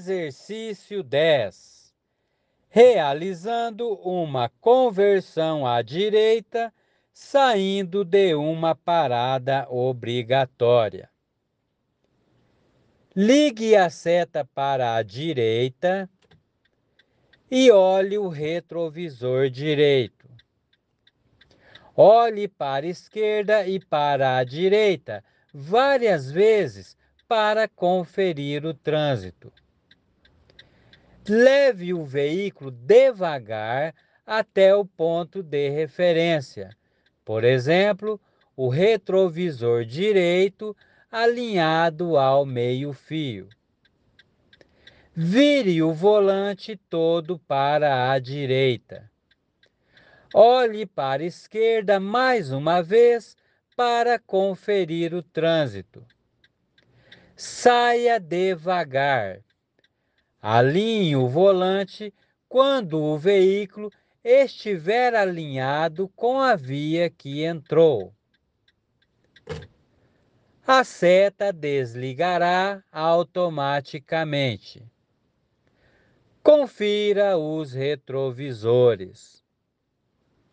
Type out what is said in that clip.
Exercício 10. Realizando uma conversão à direita, saindo de uma parada obrigatória. Ligue a seta para a direita e olhe o retrovisor direito. Olhe para a esquerda e para a direita várias vezes para conferir o trânsito. Leve o veículo devagar até o ponto de referência. Por exemplo, o retrovisor direito alinhado ao meio-fio. Vire o volante todo para a direita. Olhe para a esquerda mais uma vez para conferir o trânsito. Saia devagar. Alinhe o volante quando o veículo estiver alinhado com a via que entrou. A seta desligará automaticamente. Confira os retrovisores.